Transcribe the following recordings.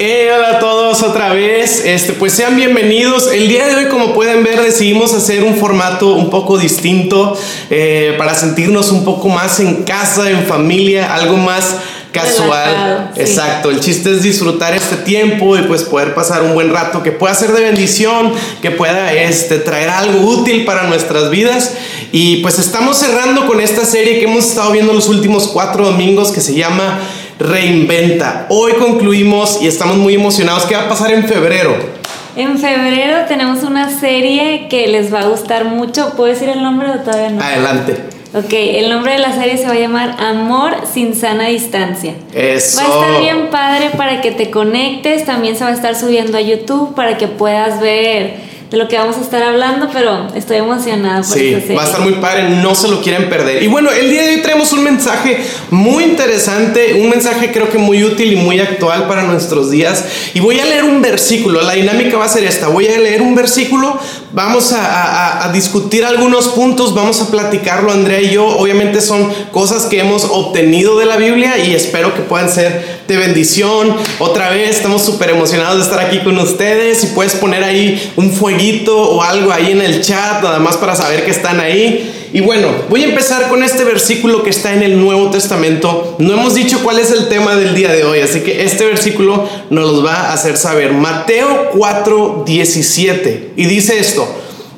Eh, hola a todos otra vez, este, pues sean bienvenidos. El día de hoy, como pueden ver, decidimos hacer un formato un poco distinto eh, para sentirnos un poco más en casa, en familia, algo más casual. Exacto, el chiste es disfrutar este tiempo y pues poder pasar un buen rato que pueda ser de bendición, que pueda este, traer algo útil para nuestras vidas. Y pues estamos cerrando con esta serie que hemos estado viendo los últimos cuatro domingos que se llama Reinventa. Hoy concluimos y estamos muy emocionados. ¿Qué va a pasar en febrero? En febrero tenemos una serie que les va a gustar mucho. ¿Puedo decir el nombre o todavía no? Adelante. Ok, el nombre de la serie se va a llamar Amor sin sana distancia. Eso. Va a estar bien padre para que te conectes. También se va a estar subiendo a YouTube para que puedas ver de lo que vamos a estar hablando, pero estoy emocionada por sí, Va a estar muy padre, no se lo quieren perder. Y bueno, el día de hoy traemos un mensaje muy interesante, un mensaje creo que muy útil y muy actual para nuestros días. Y voy a leer un versículo, la dinámica va a ser esta, voy a leer un versículo, vamos a, discutir algunos puntos, vamos a platicarlo Andrea y yo. Obviamente son cosas que hemos obtenido de la Biblia y espero que puedan ser de bendición. Otra vez, estamos súper emocionados de estar aquí con ustedes y puedes poner ahí un fuego o algo ahí en el chat, nada más para saber que están ahí. Y bueno, voy a empezar con este versículo que está en el Nuevo Testamento. No hemos dicho cuál es el tema del día de hoy, así que este versículo nos lo va a hacer saber. Mateo 4, 17. Y dice esto,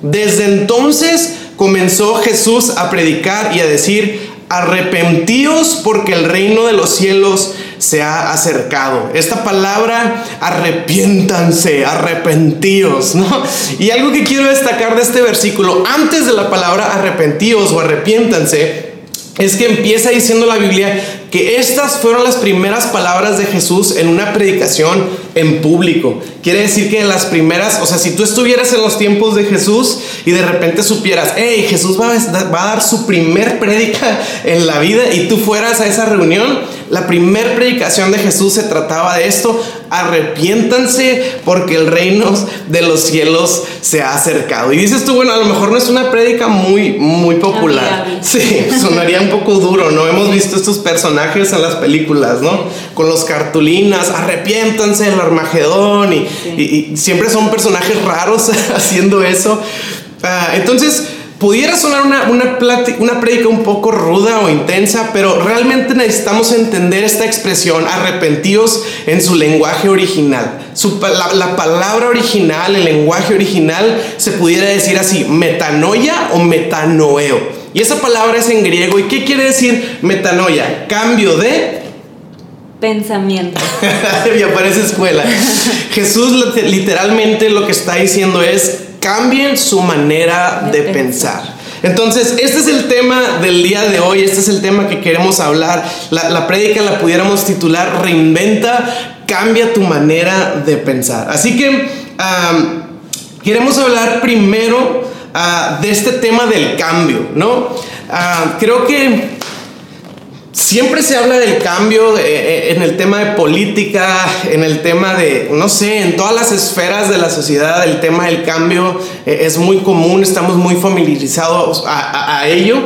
desde entonces comenzó Jesús a predicar y a decir, arrepentíos porque el reino de los cielos se ha acercado. Esta palabra, arrepiéntanse, arrepentíos, ¿no? Y algo que quiero destacar de este versículo, antes de la palabra arrepentíos o arrepiéntanse, es que empieza diciendo la Biblia que estas fueron las primeras palabras de Jesús en una predicación en público. Quiere decir que las primeras, o sea, si tú estuvieras en los tiempos de Jesús y de repente supieras, hey, Jesús va a, va a dar su primer prédica en la vida y tú fueras a esa reunión, la primer predicación de Jesús se trataba de esto, arrepiéntanse porque el reino de los cielos se ha acercado. Y dices tú, bueno, a lo mejor no es una prédica muy, muy popular. Sí, sonaría un poco duro, ¿no? Hemos visto estos personajes en las películas, ¿no? Con los cartulinas, arrepiéntanse el Armagedón y, siempre son personajes raros haciendo eso. Ah, entonces, Pudiera sonar una, una, una prédica un poco ruda o intensa, pero realmente necesitamos entender esta expresión, arrepentidos en su lenguaje original. la, la, palabra original, el lenguaje original, se pudiera decir así, metanoia o metanoeo. Y esa palabra es en griego. ¿Y qué quiere decir metanoia? Cambio de pensamiento. y aparece escuela. Jesús literalmente lo que está diciendo es cambien su manera de, pensar. Entonces, este es el tema del día de hoy, este es el tema que queremos hablar. La, la prédica la pudiéramos titular Reinventa, cambia tu manera de pensar. Así que queremos hablar primero ah, de este tema del cambio, ¿no? Ah, creo que Siempre se habla del cambio eh, eh, en el tema de política, en el tema de, no sé, en todas las esferas de la sociedad, el tema del cambio eh, es muy común, estamos muy familiarizados a, ello.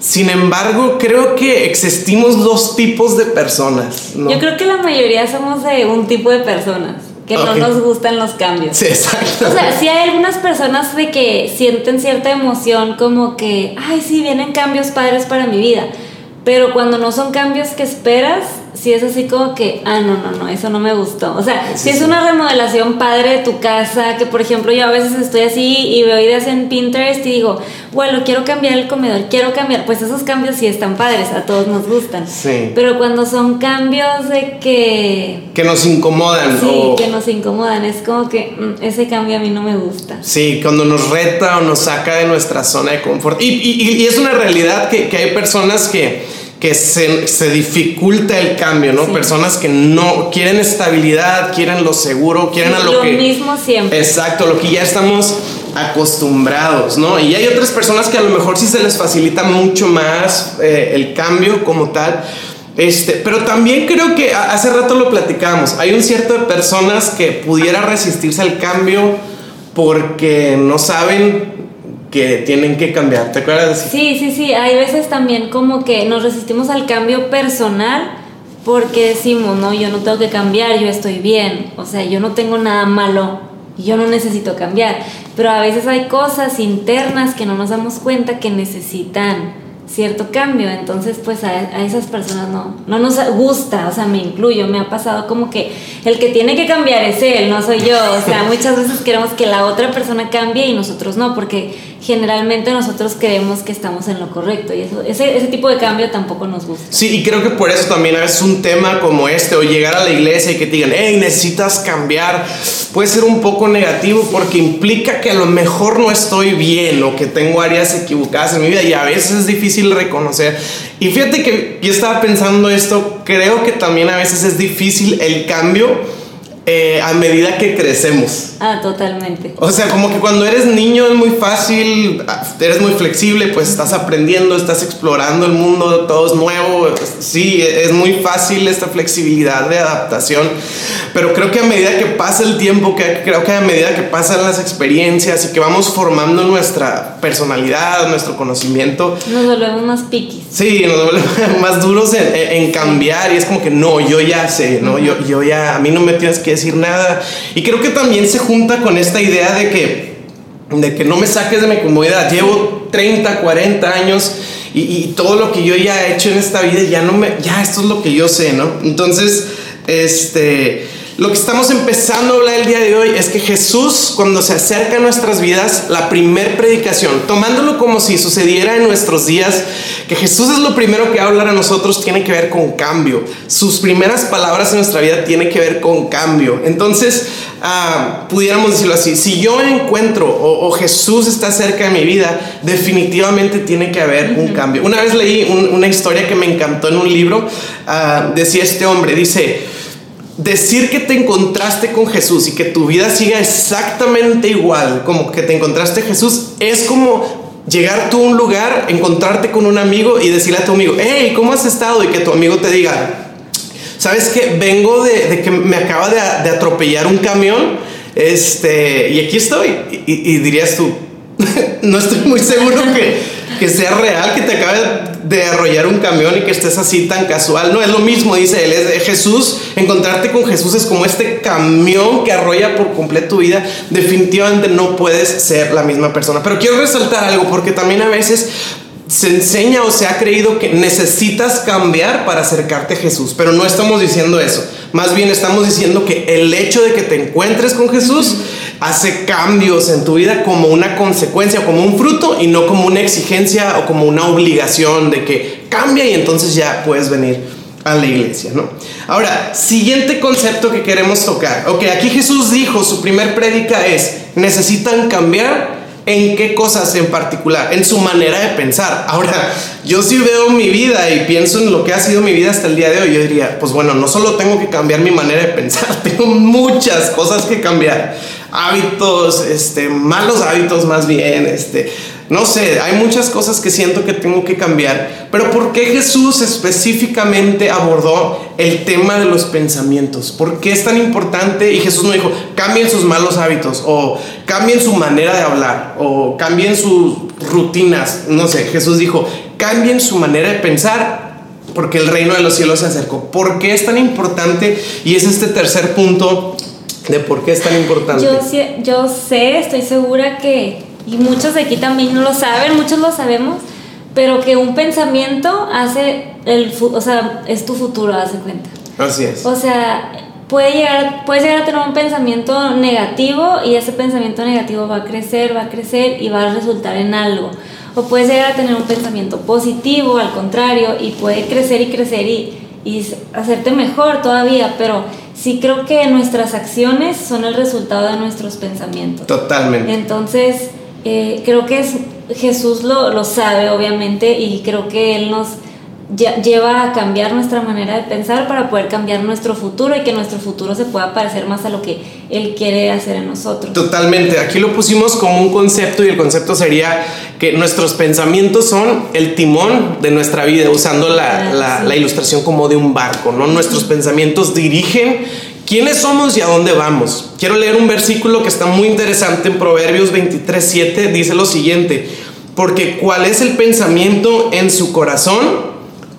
Sin embargo, creo que existimos dos tipos de personas. Yo creo que la mayoría somos de un tipo de personas que no nos gustan los cambios. Sí, exacto. O sea, sí hay algunas personas de que sienten cierta emoción como que, ay, sí, vienen cambios padres para mi vida. Pero cuando no son cambios que esperas, si es así como que, ah, no, no, no, eso no me gustó. O sea, si es una remodelación padre de tu casa, que por ejemplo yo a veces estoy así y veo ideas en Pinterest y digo, bueno, quiero cambiar el comedor, quiero cambiar, pues esos cambios sí están padres, a todos nos gustan. Sí. Pero cuando son cambios de que... Que nos incomodan. Sí, que nos incomodan, es como que mm, ese cambio a mí no me gusta. Sí, cuando nos reta o nos saca de nuestra zona de confort. Y, y, y es una realidad que, que hay personas que que se, se, dificulta el cambio, ¿no? Personas que no quieren estabilidad, quieren lo seguro, quieren a lo, que... Lo mismo siempre. Exacto, lo que ya estamos acostumbrados, ¿no? Y hay otras personas que a lo mejor sí se les facilita mucho más eh, el cambio como tal. Este, pero también creo que hace rato lo platicamos. Hay un cierto de personas que pudiera resistirse al cambio porque no saben que tienen que cambiar, ¿te acuerdas? Sí, sí, sí, hay veces también como que nos resistimos al cambio personal porque decimos, no, yo no tengo que cambiar, yo estoy bien, o sea, yo no tengo nada malo yo no necesito cambiar, pero a veces hay cosas internas que no nos damos cuenta que necesitan cierto cambio, entonces pues a, esas personas no, no nos gusta, o sea, me incluyo, me ha pasado como que el que tiene que cambiar es él, no soy yo, o sea, muchas veces queremos que la otra persona cambie y nosotros no, porque generalmente nosotros creemos que estamos en lo correcto y eso, ese, ese tipo de cambio tampoco nos gusta. Sí, y creo que por eso también a veces un tema como este o llegar a la iglesia y que te digan, hey, necesitas cambiar, puede ser un poco negativo porque implica que a lo mejor no estoy bien o que tengo áreas equivocadas en mi vida y a veces es difícil reconocer. Y fíjate que yo estaba pensando esto, creo que también a veces es difícil el cambio eh, a medida que crecemos. Ah, totalmente. O sea, como que cuando eres niño es muy fácil, eres muy flexible, pues estás aprendiendo, estás explorando el mundo, todo es nuevo. Sí, es muy fácil esta flexibilidad de adaptación. Pero creo que a medida que pasa el tiempo, que, creo que a medida que pasan las experiencias y que vamos formando nuestra personalidad, nuestro conocimiento. Nos volvemos más piquis. Sí, nos volvemos más duros en, en, cambiar y es como que no, yo ya sé, ¿no? yo, yo ya, a mí no me tienes que decir nada. Y creo que también se junta con esta idea de que, de que no me saques de mi comodidad. Llevo 30, 40 años y, todo lo que yo ya he hecho en esta vida, ya no me, ya esto es lo que yo sé, ¿no? Entonces, este lo que estamos empezando a hablar el día de hoy es que Jesús, cuando se acerca a nuestras vidas, la primer predicación, tomándolo como si sucediera en nuestros días, que Jesús es lo primero que habla a nosotros, tiene que ver con cambio. Sus primeras palabras en nuestra vida tienen que ver con cambio. Entonces, ah, pudiéramos decirlo así, si yo encuentro o, Jesús está cerca de mi vida, definitivamente tiene que haber un cambio. Una vez leí una historia que me encantó en un libro, ah, decía este hombre, dice, decir que te encontraste con Jesús y que tu vida siga exactamente igual como que te encontraste Jesús es como llegar tú a un lugar, encontrarte con un amigo y decirle a tu amigo, hey, ¿cómo has estado? Y que tu amigo te diga, ¿sabes qué? Vengo de, que me acaba de, atropellar un camión este, y aquí estoy. y dirías tú, no estoy muy seguro que, que sea real que te acabe de arrollar un camión y que estés así tan casual. No es lo mismo, dice él. Es Jesús, encontrarte con Jesús es como este camión que arrolla por completo tu vida. Definitivamente no puedes ser la misma persona. Pero quiero resaltar algo porque también a veces se enseña o se ha creído que necesitas cambiar para acercarte a Jesús, pero no estamos diciendo eso. Más bien estamos diciendo que el hecho de que te encuentres con Jesús hace cambios en tu vida como una consecuencia, como un fruto y no como una exigencia o como una obligación de que cambia y entonces ya puedes venir a la iglesia, ¿no? Ahora, siguiente concepto que queremos tocar. Ok, aquí Jesús dijo, su primer prédica es, necesitan cambiar en qué cosas en particular, en su manera de pensar. Ahora, yo si veo mi vida y pienso en lo que ha sido mi vida hasta el día de hoy, yo diría, pues bueno, no solo tengo que cambiar mi manera de pensar, tengo muchas cosas que cambiar. Hábitos, este, malos hábitos más bien, este, no sé, hay muchas cosas que siento que tengo que cambiar, pero ¿por qué Jesús específicamente abordó el tema de los pensamientos? ¿Por qué es tan importante? Y Jesús no dijo, cambien sus malos hábitos, o cambien su manera de hablar, o cambien sus rutinas, no sé, Jesús dijo, cambien su manera de pensar porque el reino de los cielos se acercó. ¿Por qué es tan importante? Y es este tercer punto de por qué es tan importante. Yo, yo sé, estoy segura que y muchos de aquí también no lo saben, muchos lo sabemos, pero que un pensamiento hace el, o sea, es tu futuro, hace cuenta. Así es. O sea, puede llegar, puedes llegar a tener un pensamiento negativo y ese pensamiento negativo va a crecer, va a crecer y va a resultar en algo. O puedes llegar a tener un pensamiento positivo, al contrario, y puede crecer y crecer y, y hacerte mejor todavía, pero sí creo que nuestras acciones son el resultado de nuestros pensamientos. Totalmente. Entonces, eh, creo que es, Jesús lo, lo, sabe, obviamente, y creo que Él nos lleva a cambiar nuestra manera de pensar para poder cambiar nuestro futuro y que nuestro futuro se pueda parecer más a lo que Él quiere hacer en nosotros. Totalmente, aquí lo pusimos como un concepto y el concepto sería que nuestros pensamientos son el timón de nuestra vida, usando la, la, la ilustración como de un barco, ¿no? Nuestros pensamientos dirigen ¿Quiénes somos y a dónde vamos? Quiero leer un versículo que está muy interesante en Proverbios 23:7. Dice lo siguiente: Porque cuál es el pensamiento en su corazón,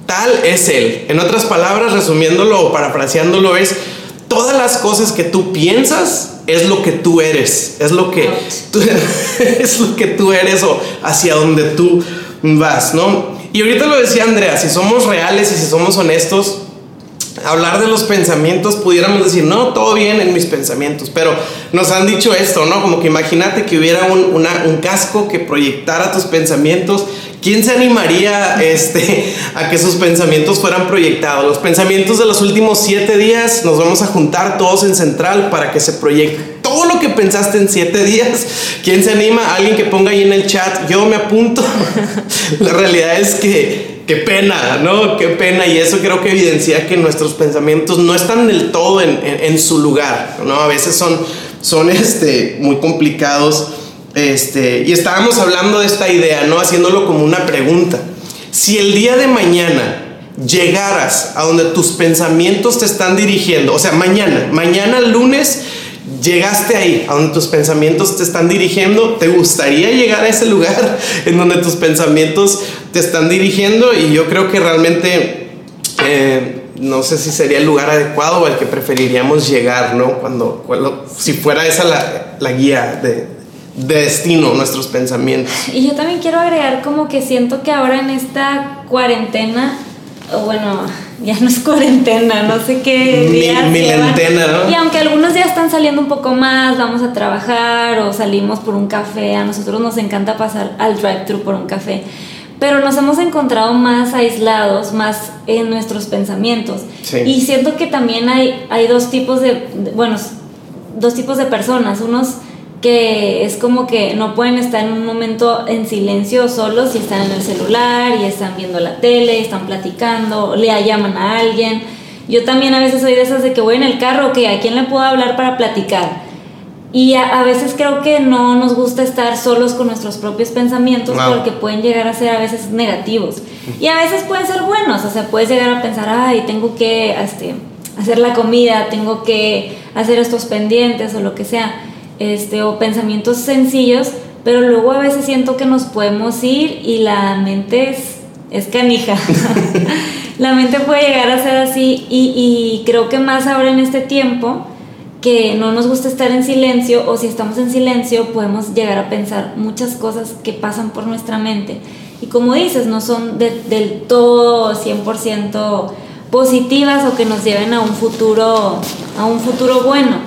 tal es Él. En otras palabras, resumiéndolo o parafraseándolo, es todas las cosas que tú piensas es lo que tú eres, es lo que tú, es lo que tú eres o hacia donde tú vas, ¿no? Y ahorita lo decía Andrea, si somos reales y si somos honestos, hablar de los pensamientos, pudiéramos decir, no, todo bien en mis pensamientos, pero nos han dicho esto, ¿no? Como que imagínate que hubiera un, un casco que proyectara tus pensamientos. ¿Quién se animaría este, a que sus pensamientos fueran proyectados? Los pensamientos de los últimos siete días nos vamos a juntar todos en central para que se proyecte todo lo que pensaste en siete días. ¿Quién se anima? Alguien que ponga ahí en el chat, yo me apunto. La realidad es que qué pena, ¿no? Qué pena. Y eso creo que evidencia que nuestros pensamientos no están del todo en, su lugar, ¿no? A veces son, son este, muy complicados. Este, y estábamos hablando de esta idea, ¿no? Haciéndolo como una pregunta. Si el día de mañana llegaras a donde tus pensamientos te están dirigiendo, o sea, mañana, mañana lunes, llegaste ahí, a donde tus pensamientos te están dirigiendo, ¿te gustaría llegar a ese lugar en donde tus pensamientos te están dirigiendo? Y yo creo que realmente eh, no sé si sería el lugar adecuado o al que preferiríamos llegar, ¿no? Cuando, si fuera esa la, la guía de, de destino, nuestros pensamientos. Y yo también quiero agregar como que siento que ahora en esta cuarentena, o bueno, ya no es cuarentena, no sé qué días. ¿no? Y aunque algunos días están saliendo un poco más, vamos a trabajar o salimos por un café, a nosotros nos encanta pasar al drive-thru por un café. Pero nos hemos encontrado más aislados, más en nuestros pensamientos. Y siento que también hay, hay dos tipos de, bueno, dos tipos de personas. Unos que es como que no pueden estar en un momento en silencio solos y están en el celular y están viendo la tele, están platicando, le llaman a alguien. Yo también a veces soy de esas de que voy en el carro, que a quién le puedo hablar para platicar. Y a, veces creo que no nos gusta estar solos con nuestros propios pensamientos porque pueden llegar a ser a veces negativos. Y a veces pueden ser buenos, o sea, puedes llegar a pensar, ay, tengo que este, hacer la comida, tengo que hacer estos pendientes o lo que sea este, o pensamientos sencillos, pero luego a veces siento que nos podemos ir y la mente es, es canija. la mente puede llegar a ser así y, y creo que más ahora en este tiempo que no nos gusta estar en silencio o si estamos en silencio podemos llegar a pensar muchas cosas que pasan por nuestra mente. Y como dices no son del todo 100% positivas o que nos lleven a un futuro a un futuro bueno.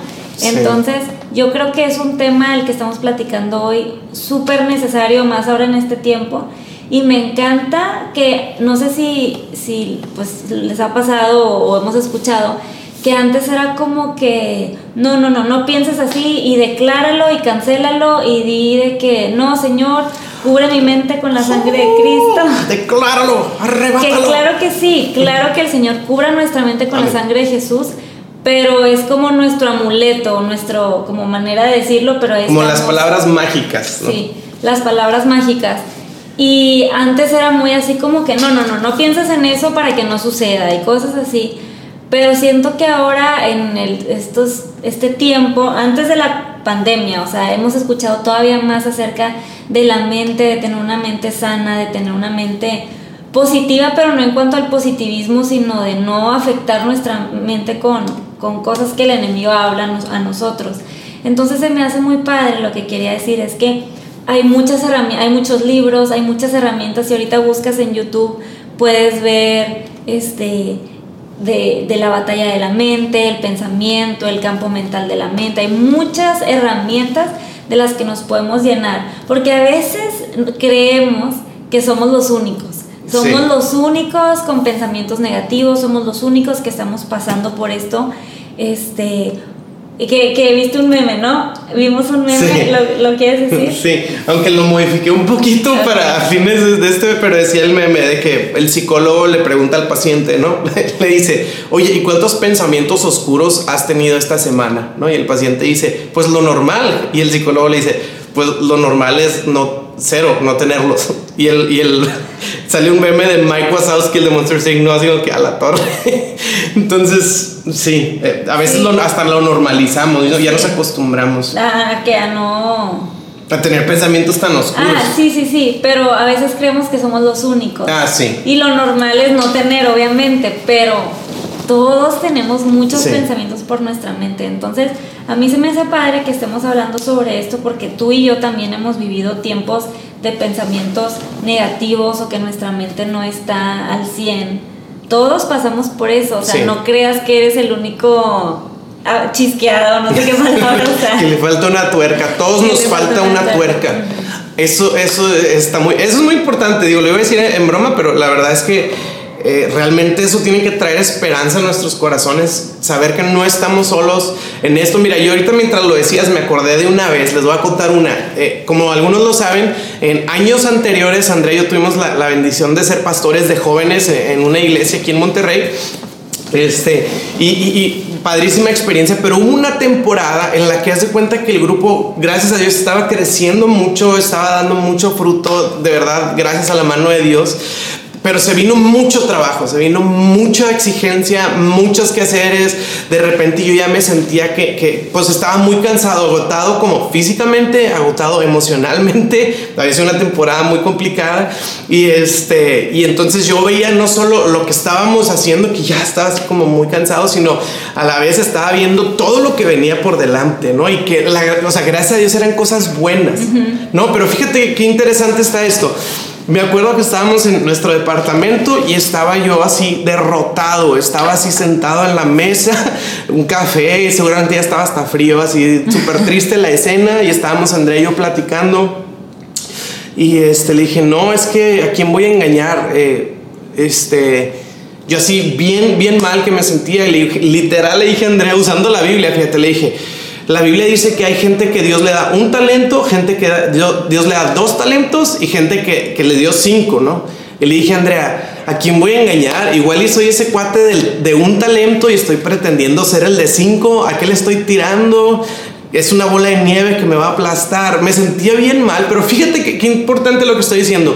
Entonces yo creo que es un tema el que estamos platicando hoy súper necesario, más ahora en este tiempo. Y me encanta que, no sé si, si pues, les ha pasado o hemos escuchado, que antes era como que, no, no, no, no pienses así y decláralo y cancélalo y di de que, no, Señor, cubre mi mente con la sangre de Cristo. Decláralo, arrebátalo. Que claro que sí, claro que el Señor cubra nuestra mente con la sangre de Jesús, pero es como nuestro amuleto, nuestro como manera de decirlo, pero es como las palabras mágicas, ¿no? Sí, las palabras mágicas. Y antes era muy así como que no, no, no, no pienses en eso para que no suceda y cosas así. Pero siento que ahora en el, estos, este tiempo, antes de la pandemia, o sea, hemos escuchado todavía más acerca de la mente, de tener una mente sana, de tener una mente positiva, pero no en cuanto al positivismo, sino de no afectar nuestra mente con, con cosas que el enemigo habla a nosotros. Entonces se me hace muy padre, lo que quería decir es que hay muchas hay muchos libros, hay muchas herramientas y ahorita buscas en YouTube puedes ver este de, de, la batalla de la mente, el pensamiento, el campo mental de la mente. Hay muchas herramientas de las que nos podemos llenar, porque a veces creemos que somos los únicos. Somos los únicos con pensamientos negativos, somos los únicos que estamos pasando por esto. Este, que, que viste un meme, ¿no? Vimos un meme, ¿lo, quieres decir? Sí, aunque lo modifiqué un poquito para fines de este, pero decía el meme de que el psicólogo le pregunta al paciente, ¿no? le dice, oye, ¿y cuántos pensamientos oscuros has tenido esta semana? ¿No? Y el paciente dice, pues lo normal. Y el psicólogo le dice, pues lo normal es no cero, no tenerlos. Y el, y el salió un meme de Mike Wazowski, el de Monster Inc., no así que a la torre. Entonces, sí, eh, a veces hasta lo normalizamos, ya nos acostumbramos. A que a no a tener pensamientos tan oscuros. Ah, sí, sí, sí, pero a veces creemos que somos los únicos. Ah, sí. Y lo normal es no tener, obviamente, pero todos tenemos muchos Sí. pensamientos por nuestra mente. Entonces, a mí se me hace padre que estemos hablando sobre esto porque tú y yo también hemos vivido tiempos de pensamientos negativos o que nuestra mente no está al 100. Todos pasamos por eso, o sea, Sí. no creas que eres el único ah, chisqueado, no sé qué palabra usar. que le falta una tuerca. Todos nos falta falta una una tuerca. tuerca. Eso, eso está muy, eso es muy importante. Digo, lo iba a decir en broma, pero la verdad es que eh, realmente eso tiene que traer esperanza a nuestros corazones. Saber que no estamos solos en esto. Mira, yo ahorita mientras lo decías me acordé de una vez. Les voy a contar una. Eh, como algunos lo saben, en años anteriores, Andrea y yo tuvimos la, bendición de ser pastores de jóvenes en una iglesia aquí en Monterrey. Este, y, y- padrísima experiencia, pero una temporada en la que hace cuenta que el grupo, gracias a Dios, estaba creciendo mucho, estaba dando mucho fruto, de verdad, gracias a la mano de Dios. Pero se vino mucho trabajo, se vino mucha exigencia, muchos quehaceres. De repente yo ya me sentía que, que, pues estaba muy cansado, agotado como físicamente, agotado emocionalmente. Había sido una temporada muy complicada. Y, este, y entonces yo veía no solo lo que estábamos haciendo, que ya estaba así como muy cansado, sino a la vez estaba viendo todo lo que venía por delante, ¿no? Y que, la, o sea, gracias a Dios eran cosas buenas, ¿no? Pero fíjate qué interesante está esto. Me acuerdo que estábamos en nuestro departamento y estaba yo así derrotado, estaba así sentado en la mesa, un café, y seguramente ya estaba hasta frío, así súper triste la escena y estábamos Andrea y yo platicando. Y este le dije, no, es que a quién voy a engañar, Eh, este, yo así bien, bien mal que me sentía y le literal le dije a Andrea usando la Biblia, fíjate, le dije, la Biblia dice que hay gente que Dios le da un talento, gente que Dios, le da dos talentos y gente que, le dio cinco, ¿no? Y le dije Andrea, ¿a quién voy a engañar? Igual y soy ese cuate de un talento y estoy pretendiendo ser el de cinco, ¿a qué le estoy tirando? Es una bola de nieve que me va a aplastar. Me sentía bien mal, pero fíjate qué importante lo que estoy diciendo.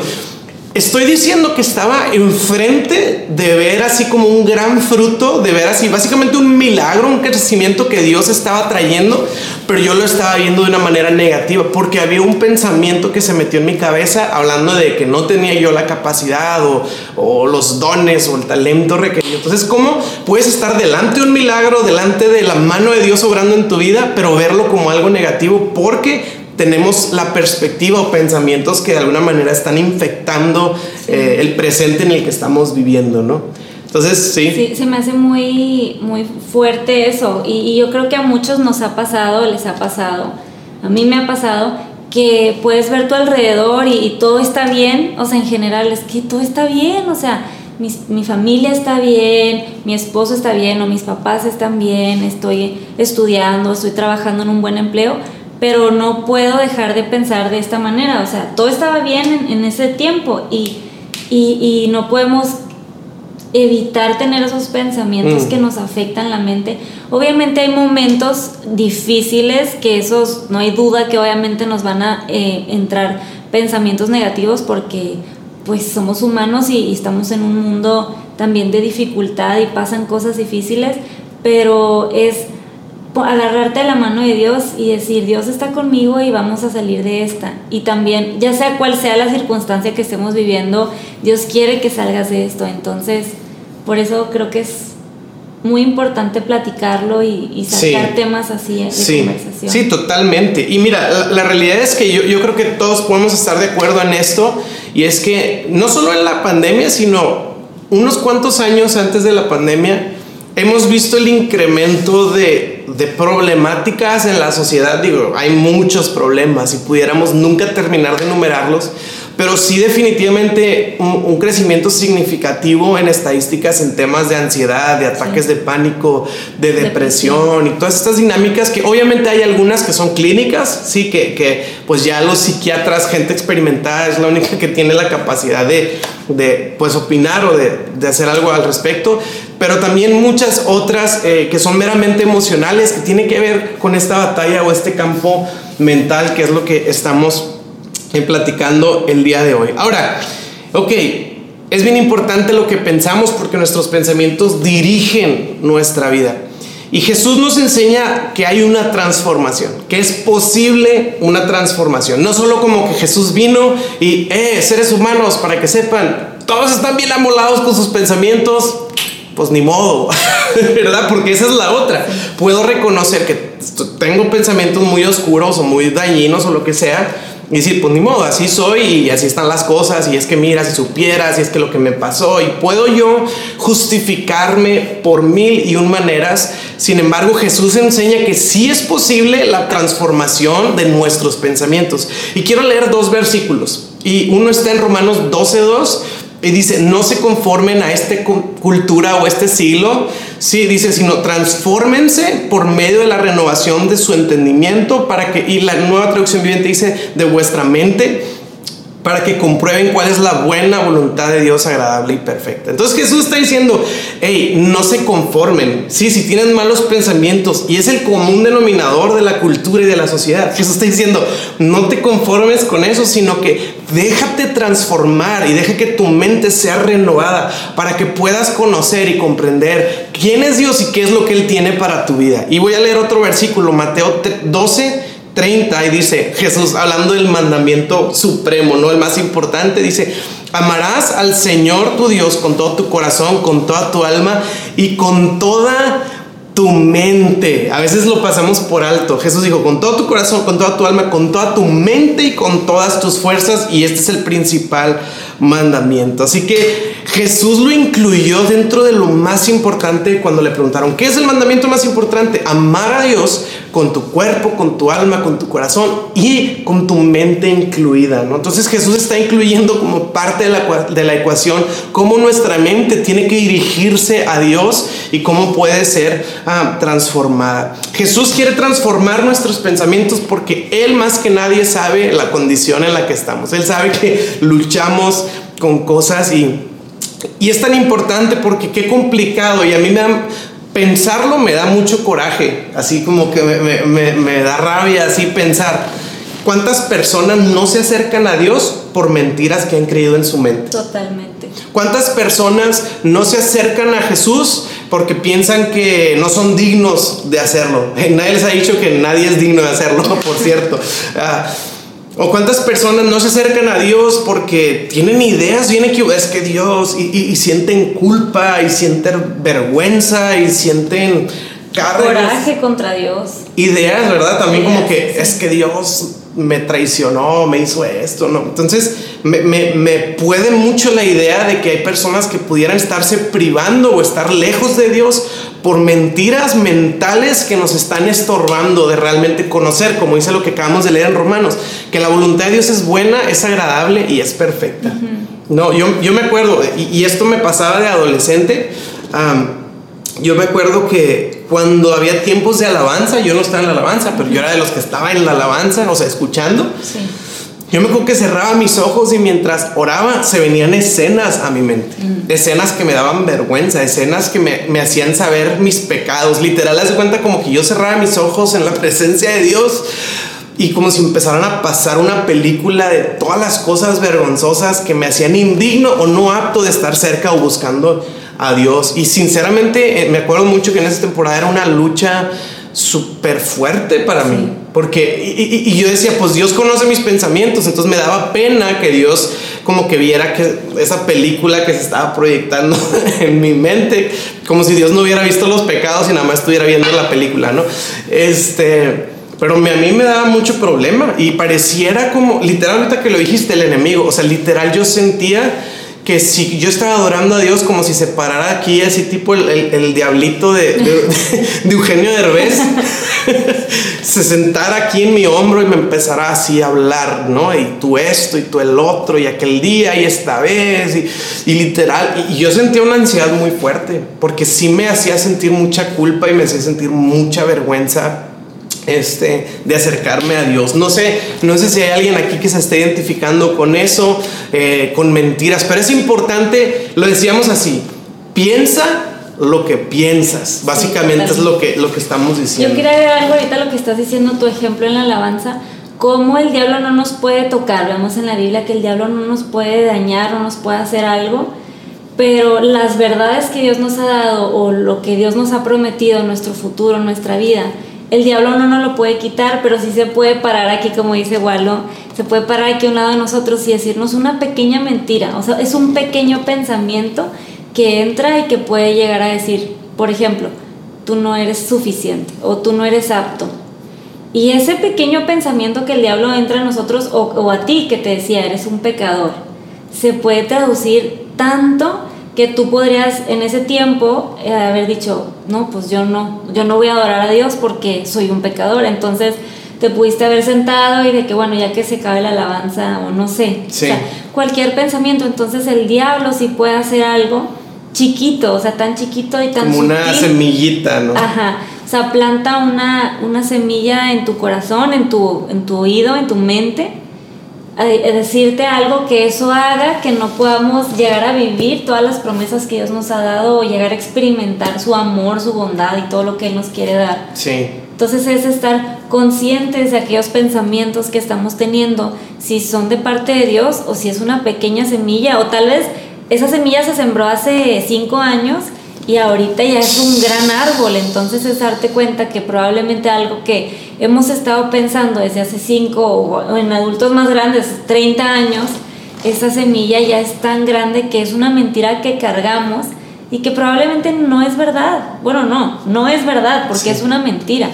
Estoy diciendo que estaba enfrente de ver así como un gran fruto, de ver así básicamente un milagro, un crecimiento que Dios estaba trayendo, pero yo lo estaba viendo de una manera negativa, porque había un pensamiento que se metió en mi cabeza hablando de que no tenía yo la capacidad o, los dones o el talento requerido. Entonces, ¿cómo puedes estar delante de un milagro, delante de la mano de Dios obrando en tu vida, pero verlo como algo negativo? Porque tenemos la perspectiva o pensamientos que de alguna manera están infectando eh, el presente en el que estamos viviendo, ¿no? Entonces, sí. Sí, se me hace muy, muy fuerte eso. Y, y yo creo que a muchos nos ha pasado, les ha pasado. A mí me ha pasado que puedes ver tu alrededor y, y todo está bien. O sea, en general, es que todo está bien. O sea, mi, mi familia está bien, mi esposo está bien, o mis papás están bien, estoy estudiando, estoy trabajando en un buen empleo. Pero no puedo dejar de pensar de esta manera. O sea, todo estaba bien en, en ese tiempo y, y, y no podemos evitar tener esos pensamientos Mm. que nos afectan la mente. Obviamente hay momentos difíciles que esos, no hay duda que obviamente nos van a eh, entrar pensamientos negativos porque pues somos humanos y, y estamos en un mundo también de dificultad y pasan cosas difíciles, pero es agarrarte de la mano de Dios y decir, Dios está conmigo y vamos a salir de esta. Y también, ya sea cual sea la circunstancia que estemos viviendo, Dios quiere que salgas de esto. Entonces, por eso creo que es muy importante platicarlo y, y sacar Sí. temas así de Sí, conversación. sí, totalmente. Y mira, la, la realidad es que yo, yo creo que todos podemos estar de acuerdo en esto. Y es que no solo en la pandemia, sino unos cuantos años antes de la pandemia, hemos visto el incremento de, de problemáticas en la sociedad. Digo, hay muchos problemas y pudiéramos nunca terminar de enumerarlos. Pero sí definitivamente un, un crecimiento significativo en estadísticas en temas de ansiedad, de ataques de pánico, de depresión y todas estas dinámicas que obviamente hay algunas que son clínicas, sí, que, que pues ya los psiquiatras, gente experimentada es la única que tiene la capacidad de, de pues opinar o de, de hacer algo al respecto, pero también muchas otras eh, que son meramente emocionales, que tienen que ver con esta batalla o este campo mental que es lo que estamos eh, platicando el día de hoy. Ahora, ok, es bien importante lo que pensamos porque nuestros pensamientos dirigen nuestra vida. Y Jesús nos enseña que hay una transformación, que es posible una transformación. No solo como que Jesús vino y, eh, seres humanos, para que sepan, todos están bien amolados con sus pensamientos, pues ni modo, ¿verdad? Porque esa es la otra. Puedo reconocer que tengo pensamientos muy oscuros o muy dañinos o lo que sea, y decir, pues ni modo, así soy y así están las cosas, y es que mira, si supieras, y es que lo que me pasó, y puedo yo justificarme por mil y un maneras. Sin embargo, Jesús enseña que sí es posible la transformación de nuestros pensamientos. Y quiero leer dos versículos. Y uno está en Romanos 12.2 y dice, no se conformen a esta cultura o este siglo. Sí, dice, sino transfórmense por medio de la renovación de su entendimiento para que, y la nueva traducción viviente dice, de vuestra mente para que comprueben cuál es la buena voluntad de Dios agradable y perfecta. Entonces Jesús está diciendo, hey, no se conformen. Sí, si tienen malos pensamientos y es el común denominador de la cultura y de la sociedad. Jesús está diciendo, no te conformes con eso, sino que déjate transformar y deja que tu mente sea renovada para que puedas conocer y comprender quién es Dios y qué es lo que Él tiene para tu vida. Y voy a leer otro versículo, Mateo 12 30 y dice Jesús hablando del mandamiento supremo, ¿no? El más importante, dice, amarás al Señor tu Dios con todo tu corazón, con toda tu alma y con toda tu mente. A veces lo pasamos por alto. Jesús dijo, con todo tu corazón, con toda tu alma, con toda tu mente y con todas tus fuerzas. Y este es el principal mandamiento. Así que Jesús lo incluyó dentro de lo más importante cuando le preguntaron, ¿qué es el mandamiento más importante? Amar a Dios con tu cuerpo, con tu alma, con tu corazón y con tu mente incluida. ¿no? Entonces Jesús está incluyendo como parte de la, de la ecuación cómo nuestra mente tiene que dirigirse a Dios y cómo puede ser ah, transformada. Jesús quiere transformar nuestros pensamientos porque Él más que nadie sabe la condición en la que estamos. Él sabe que luchamos con cosas y, y es tan importante porque qué complicado y a mí me da pensarlo me da mucho coraje, así como que me, da rabia así pensar. ¿Cuántas personas no se acercan a Dios por mentiras que han creído en su mente? Totalmente. ¿Cuántas personas no se acercan a Jesús porque piensan que no son dignos de hacerlo? Nadie les ha dicho que nadie es digno de hacerlo, por cierto. O cuántas personas no se acercan a Dios porque tienen ideas bien equivocadas, es que Dios, y, sienten culpa, y sienten vergüenza, y sienten coraje contra Dios. Ideas, ¿verdad? También como que es que Dios me traicionó, me hizo esto, ¿no? Entonces me, me, puede mucho la idea de que hay personas que pudieran estarse privando o estar lejos de Dios por mentiras mentales que nos están estorbando de realmente conocer, como dice lo que acabamos de leer en Romanos, que la voluntad de Dios es buena, es agradable y es perfecta. No, yo, yo me acuerdo, y, esto me pasaba de adolescente, yo me acuerdo que cuando había tiempos de alabanza, yo no estaba en la alabanza, pero yo era de los que estaba en la alabanza, o sea, escuchando. Sí yo me acuerdo que cerraba mis ojos y mientras oraba se venían escenas a mi mente. Mm. Escenas que me daban vergüenza, escenas que me, me hacían saber mis pecados. Literal, haz de cuenta como que yo cerraba mis ojos en la presencia de Dios y como si empezaran a pasar una película de todas las cosas vergonzosas que me hacían indigno o no apto de estar cerca o buscando a Dios. Y sinceramente eh, me acuerdo mucho que en esa temporada era una lucha súper fuerte para mí. Porque, y, yo decía, pues Dios conoce mis pensamientos, entonces me daba pena que Dios como que viera que esa película que se estaba proyectando en mi mente, como si Dios no hubiera visto los pecados y nada más estuviera viendo la película, ¿no? Este, pero a mí me daba mucho problema y pareciera como, literalmente que lo dijiste, el enemigo, o sea, literal yo sentía que si yo estaba adorando a Dios como si se parara aquí así tipo el, el, diablito de, de, de, Eugenio Derbez se sentara aquí en mi hombro y me empezara así a hablar, ¿no? Y tú esto y tú el otro y aquel día y esta vez y, y literal, y yo sentía una ansiedad muy fuerte porque sí me hacía sentir mucha culpa y me hacía sentir mucha vergüenza este, de acercarme a Dios. No sé, no sé si hay alguien aquí que se esté identificando con eso, eh, con mentiras, pero es importante, lo decíamos así, piensa lo que piensas, básicamente es lo que, lo que estamos diciendo. Yo quería ver algo ahorita lo que estás diciendo, tu ejemplo en la alabanza, cómo el diablo no nos puede tocar, vemos en la Biblia que el diablo no nos puede dañar, no nos puede hacer algo pero las verdades que Dios nos ha dado o lo que Dios nos ha prometido, nuestro futuro, nuestra vida, el diablo no nos lo puede quitar, pero sí se puede parar aquí, como dice Waldo, se puede parar aquí a un lado de nosotros y decirnos una pequeña mentira. O sea, es un pequeño pensamiento que entra y que puede llegar a decir, por ejemplo, tú no eres suficiente o tú no eres apto. Y ese pequeño pensamiento que el diablo entra a nosotros o a ti que te decía, eres un pecador, se puede traducir tanto que tú podrías en ese tiempo eh, haber dicho, no, pues yo no, yo no voy a adorar a Dios porque soy un pecador. Entonces te pudiste haber sentado y de que, bueno, ya que se cabe la alabanza o no sé, Sí. o sea, cualquier pensamiento. Entonces el diablo sí puede hacer algo chiquito, o sea, tan chiquito y tan Como una semillita, ¿no? Ajá. O sea, planta una, una semilla en tu corazón, en tu, en tu oído, en tu mente, a, decirte algo que eso haga que no podamos llegar a vivir todas las promesas que Dios nos ha dado o llegar a experimentar su amor, su bondad y todo lo que Él nos quiere dar. Sí. Entonces es estar conscientes de aquellos pensamientos que estamos teniendo, si son de parte de Dios o si es una pequeña semilla o tal vez esa semilla se sembró hace cinco años y ahorita ya es un gran árbol, entonces es darte cuenta que probablemente algo que hemos estado pensando desde hace cinco o en adultos más grandes, 30 años, esa semilla ya es tan grande que es una mentira que cargamos y que probablemente no es verdad. Bueno, no, no es verdad porque Sí. es una mentira.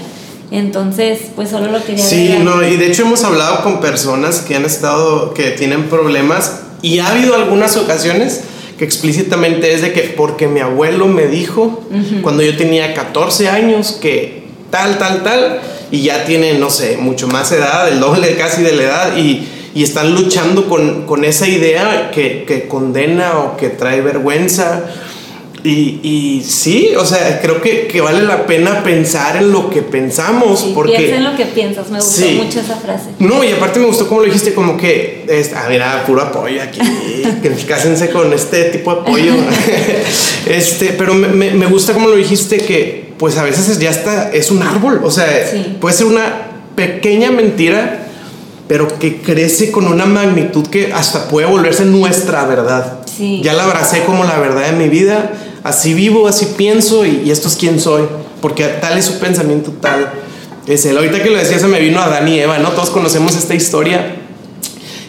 Entonces, pues solo lo quería Sí, agregar. no, y de hecho hemos hablado con personas que han estado, que tienen problemas y ha habido algunas ocasiones que explícitamente es de que porque mi abuelo me dijo cuando yo tenía 14 años que tal, tal, tal, y ya tienen, no sé, mucho más edad, el doble casi de la edad, y, y están luchando con, con esa idea que, que condena o que trae vergüenza. Y, y sí, o sea, creo que, que vale la pena pensar en lo que pensamos, Sí, porque... Piensa en lo que piensas, me gustó Sí. mucho esa frase. No, y aparte me gustó como lo dijiste, como que, es- ah, mira, puro apoyo aquí, que cásense con este tipo de apoyo. este, pero me, me- me gusta como lo dijiste, que pues a veces es- ya está, es un árbol, o sea, Sí. puede ser una pequeña mentira, pero que crece con una magnitud que hasta puede volverse nuestra verdad. Sí. Ya la abracé como la verdad de mi vida, así vivo, así pienso y, esto es quién soy, porque tal es su pensamiento, tal es él. Ahorita que lo decía se me vino a Adán y Eva, ¿no? Todos conocemos esta historia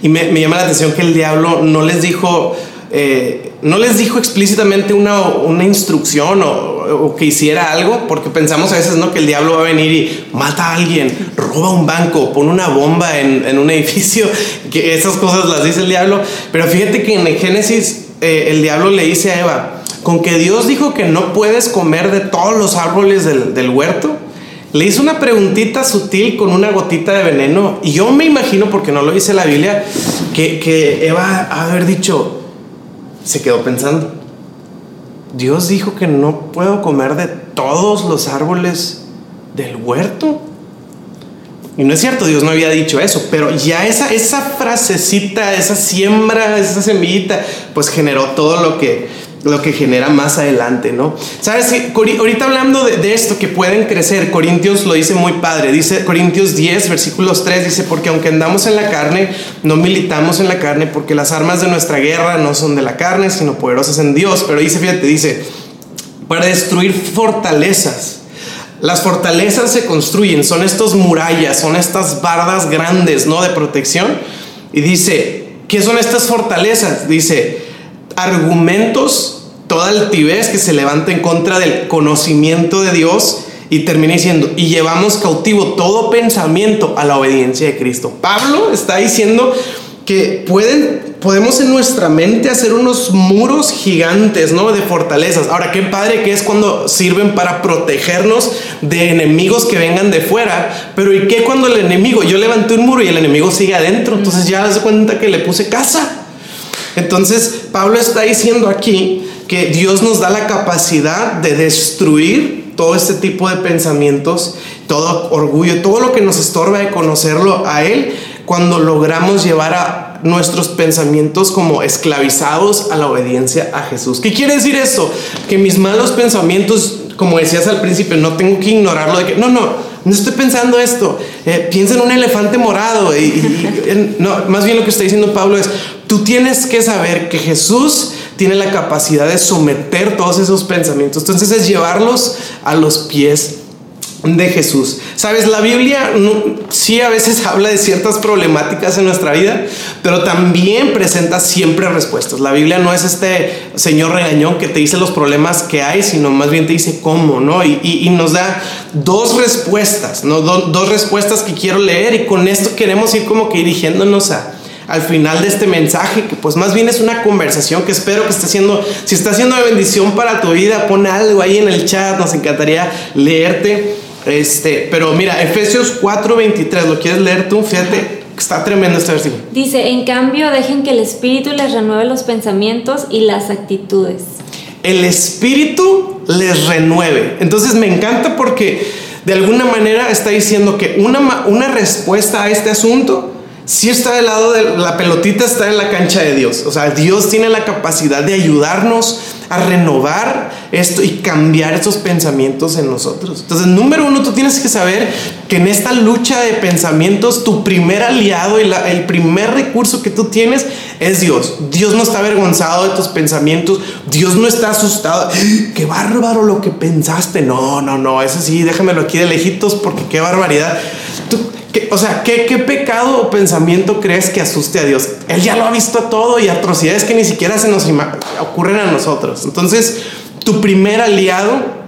y me, llama la atención que el diablo no les dijo, eh, no les dijo explícitamente una, una instrucción o, que hiciera algo, porque pensamos a veces, ¿no? Que el diablo va a venir y mata a alguien, roba un banco, pone una bomba en, en un edificio, que esas cosas las dice el diablo. Pero fíjate que en el Génesis eh, el diablo le dice a Eva, con que Dios dijo que no puedes comer de todos los árboles del, del huerto, le hizo una preguntita sutil con una gotita de veneno. Y yo me imagino, porque no lo dice la Biblia, que, que Eva haber dicho, se quedó pensando. Dios dijo que no puedo comer de todos los árboles del huerto. Y no es cierto, Dios no había dicho eso, pero ya esa, esa frasecita, esa siembra, esa semillita, pues generó todo lo que, lo que genera más adelante, ¿no? Sabes, ahorita hablando de, de esto, que pueden crecer, Corintios lo dice muy padre, dice Corintios 10, versículos 3, dice, porque aunque andamos en la carne, no militamos en la carne, porque las armas de nuestra guerra no son de la carne, sino poderosas en Dios, pero dice, fíjate, dice, para destruir fortalezas. Las fortalezas se construyen, son estos murallas, son estas bardas grandes, ¿no? De protección. Y dice, ¿qué son estas fortalezas? Dice, argumentos, toda altivez que se levanta en contra del conocimiento de Dios. Y termina diciendo, y llevamos cautivo todo pensamiento a la obediencia de Cristo. Pablo está diciendo que pueden, podemos en nuestra mente hacer unos muros gigantes, ¿no? De fortalezas. Ahora, qué padre que es cuando sirven para protegernos de enemigos que vengan de fuera. Pero ¿y qué cuando el enemigo, yo levanté un muro y el enemigo sigue adentro? Entonces ya das cuenta que le puse casa. Entonces, Pablo está diciendo aquí que Dios nos da la capacidad de destruir todo este tipo de pensamientos, todo orgullo, todo lo que nos estorba de conocerlo a Él, cuando logramos llevar a nuestros pensamientos como esclavizados a la obediencia a Jesús. ¿Qué quiere decir esto? Que mis malos pensamientos, como decías al principio, no tengo que ignorarlo de que, no, no, no estoy pensando esto, eh, piensa en un elefante morado y, y- y- no, más bien lo que está diciendo Pablo es, tú tienes que saber que Jesús tiene la capacidad de someter todos esos pensamientos. Entonces es llevarlos a los pies de Jesús. Sabes, la Biblia sí a veces habla de ciertas problemáticas en nuestra vida, pero también presenta siempre respuestas. La Biblia no es este señor regañón que te dice los problemas que hay, sino más bien te dice cómo, ¿no? Y, nos da dos respuestas, ¿no? dos respuestas que quiero leer y con esto queremos ir como que dirigiéndonos a, al final de este mensaje, que pues más bien es una conversación que espero que esté siendo, si está siendo de bendición para tu vida, pon algo ahí en el chat, nos encantaría leerte. Este, pero mira, Efesios 4:23, ¿lo quieres leer tú? Fíjate, está tremendo este versículo. Dice, en cambio, dejen que el Espíritu les renueve los pensamientos y las actitudes. El Espíritu les renueve. Entonces me encanta porque de alguna manera está diciendo que una, una respuesta a este asunto si está del lado de la pelotita, está en la cancha de Dios. O sea, Dios tiene la capacidad de ayudarnos a renovar esto y cambiar esos pensamientos en nosotros. Entonces, número uno, tú tienes que saber que en esta lucha de pensamientos, tu primer aliado y el primer recurso que tú tienes es Dios. Dios no está avergonzado de tus pensamientos. Dios no está asustado. Qué bárbaro lo que pensaste. No, no, no. Eso sí, déjamelo aquí de lejitos porque qué barbaridad. Tú, o sea, ¿qué, ¿qué, pecado o pensamiento crees que asuste a Dios? Él ya lo ha visto todo y atrocidades que ni siquiera se nos ocurren a nosotros. Entonces, tu primer aliado